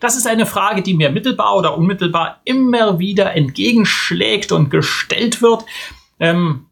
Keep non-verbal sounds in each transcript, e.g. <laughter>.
Das ist eine Frage, die mir mittelbar oder unmittelbar immer wieder entgegenschlägt und gestellt wird. Ähm,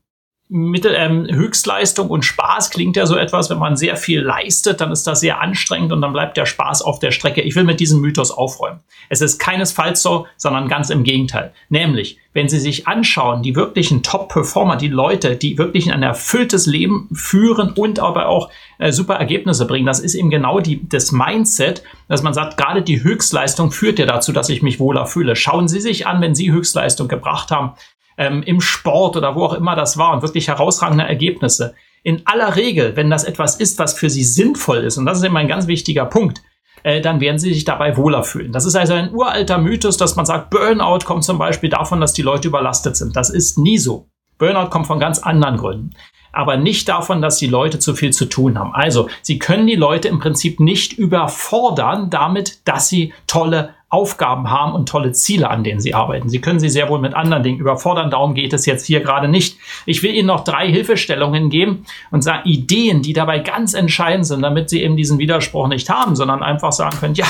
Mittel, ähm, Höchstleistung und Spaß klingt ja so etwas, wenn man sehr viel leistet, dann ist das sehr anstrengend und dann bleibt der Spaß auf der Strecke. Ich will mit diesem Mythos aufräumen. Es ist keinesfalls so, sondern ganz im Gegenteil. Nämlich, wenn Sie sich anschauen, die wirklichen Top-Performer, die Leute, die wirklich ein erfülltes Leben führen und aber auch äh, super Ergebnisse bringen, das ist eben genau die, das Mindset, dass man sagt, gerade die Höchstleistung führt ja dazu, dass ich mich wohler fühle. Schauen Sie sich an, wenn Sie Höchstleistung gebracht haben, ähm, im Sport oder wo auch immer das war und wirklich herausragende Ergebnisse. In aller Regel, wenn das etwas ist, was für sie sinnvoll ist, und das ist immer ein ganz wichtiger Punkt, äh, dann werden sie sich dabei wohler fühlen. Das ist also ein uralter Mythos, dass man sagt, Burnout kommt zum Beispiel davon, dass die Leute überlastet sind. Das ist nie so. Burnout kommt von ganz anderen Gründen aber nicht davon, dass die Leute zu viel zu tun haben. Also, sie können die Leute im Prinzip nicht überfordern damit, dass sie tolle Aufgaben haben und tolle Ziele, an denen sie arbeiten. Sie können sie sehr wohl mit anderen Dingen überfordern. Darum geht es jetzt hier gerade nicht. Ich will Ihnen noch drei Hilfestellungen geben und sagen Ideen, die dabei ganz entscheidend sind, damit Sie eben diesen Widerspruch nicht haben, sondern einfach sagen können, ja,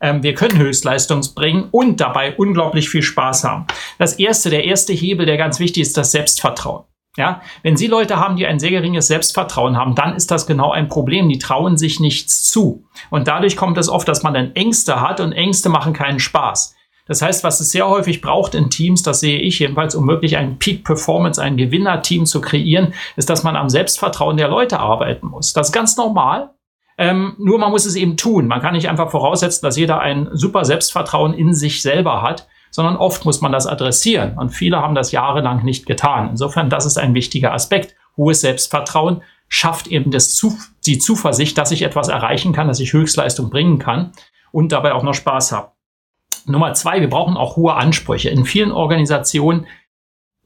ähm, wir können Höchstleistung bringen und dabei unglaublich viel Spaß haben. Das erste, der erste Hebel, der ganz wichtig ist, das Selbstvertrauen. Ja, wenn Sie Leute haben, die ein sehr geringes Selbstvertrauen haben, dann ist das genau ein Problem. Die trauen sich nichts zu. Und dadurch kommt es oft, dass man dann Ängste hat und Ängste machen keinen Spaß. Das heißt, was es sehr häufig braucht in Teams, das sehe ich jedenfalls, um wirklich ein Peak Performance, ein Gewinnerteam zu kreieren, ist, dass man am Selbstvertrauen der Leute arbeiten muss. Das ist ganz normal. Ähm, nur man muss es eben tun. Man kann nicht einfach voraussetzen, dass jeder ein super Selbstvertrauen in sich selber hat sondern oft muss man das adressieren. Und viele haben das jahrelang nicht getan. Insofern, das ist ein wichtiger Aspekt. Hohes Selbstvertrauen schafft eben das Zu die Zuversicht, dass ich etwas erreichen kann, dass ich Höchstleistung bringen kann und dabei auch noch Spaß habe. Nummer zwei, wir brauchen auch hohe Ansprüche. In vielen Organisationen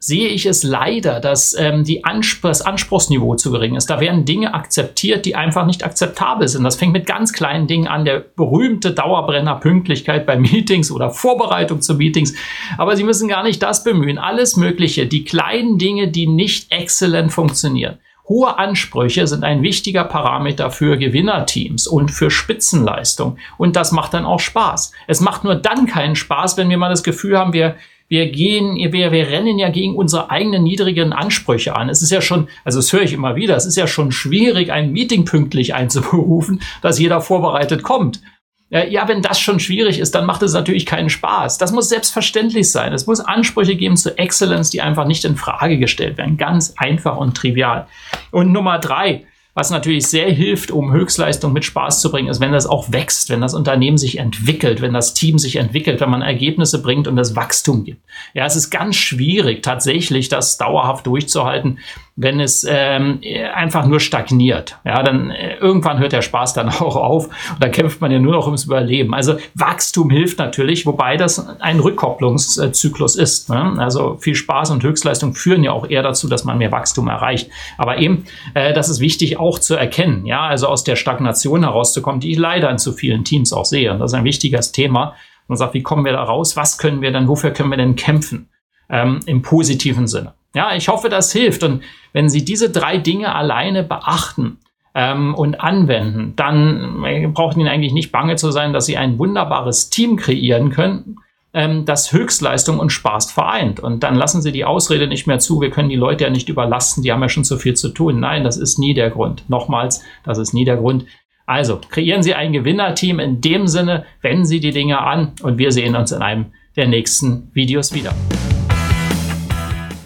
sehe ich es leider, dass ähm, die Anspr das Anspruchsniveau zu gering ist. Da werden Dinge akzeptiert, die einfach nicht akzeptabel sind. Das fängt mit ganz kleinen Dingen an, der berühmte Dauerbrenner Pünktlichkeit bei Meetings oder Vorbereitung zu Meetings. Aber Sie müssen gar nicht das bemühen. Alles Mögliche, die kleinen Dinge, die nicht exzellent funktionieren. Hohe Ansprüche sind ein wichtiger Parameter für Gewinnerteams und für Spitzenleistung. Und das macht dann auch Spaß. Es macht nur dann keinen Spaß, wenn wir mal das Gefühl haben, wir wir gehen, wir, wir rennen ja gegen unsere eigenen niedrigen Ansprüche an. Es ist ja schon, also das höre ich immer wieder, es ist ja schon schwierig, ein Meeting pünktlich einzuberufen, <laughs> dass jeder vorbereitet kommt. Ja, wenn das schon schwierig ist, dann macht es natürlich keinen Spaß. Das muss selbstverständlich sein. Es muss Ansprüche geben zu Excellence, die einfach nicht in Frage gestellt werden. Ganz einfach und trivial. Und Nummer drei, was natürlich sehr hilft, um Höchstleistung mit Spaß zu bringen, ist, wenn das auch wächst, wenn das Unternehmen sich entwickelt, wenn das Team sich entwickelt, wenn man Ergebnisse bringt und das Wachstum gibt. Ja, es ist ganz schwierig, tatsächlich das dauerhaft durchzuhalten, wenn es ähm, einfach nur stagniert. Ja, dann äh, irgendwann hört der Spaß dann <laughs> auch auf und dann kämpft man ja nur noch ums Überleben. Also Wachstum hilft natürlich, wobei das ein Rückkopplungszyklus ist. Ne? Also viel Spaß und Höchstleistung führen ja auch eher dazu, dass man mehr Wachstum erreicht. Aber eben, äh, das ist wichtig auch zu erkennen. Ja, also aus der Stagnation herauszukommen, die ich leider in zu vielen Teams auch sehe. Und das ist ein wichtiges Thema. Man sagt, wie kommen wir da raus? Was können wir denn? Wofür können wir denn kämpfen? Ähm, Im positiven Sinne. Ja, ich hoffe, das hilft. Und wenn Sie diese drei Dinge alleine beachten ähm, und anwenden, dann äh, braucht Ihnen eigentlich nicht bange zu sein, dass Sie ein wunderbares Team kreieren können, ähm, das Höchstleistung und Spaß vereint. Und dann lassen Sie die Ausrede nicht mehr zu, wir können die Leute ja nicht überlasten, die haben ja schon zu viel zu tun. Nein, das ist nie der Grund. Nochmals, das ist nie der Grund. Also, kreieren Sie ein Gewinnerteam in dem Sinne, wenden Sie die Dinge an und wir sehen uns in einem der nächsten Videos wieder.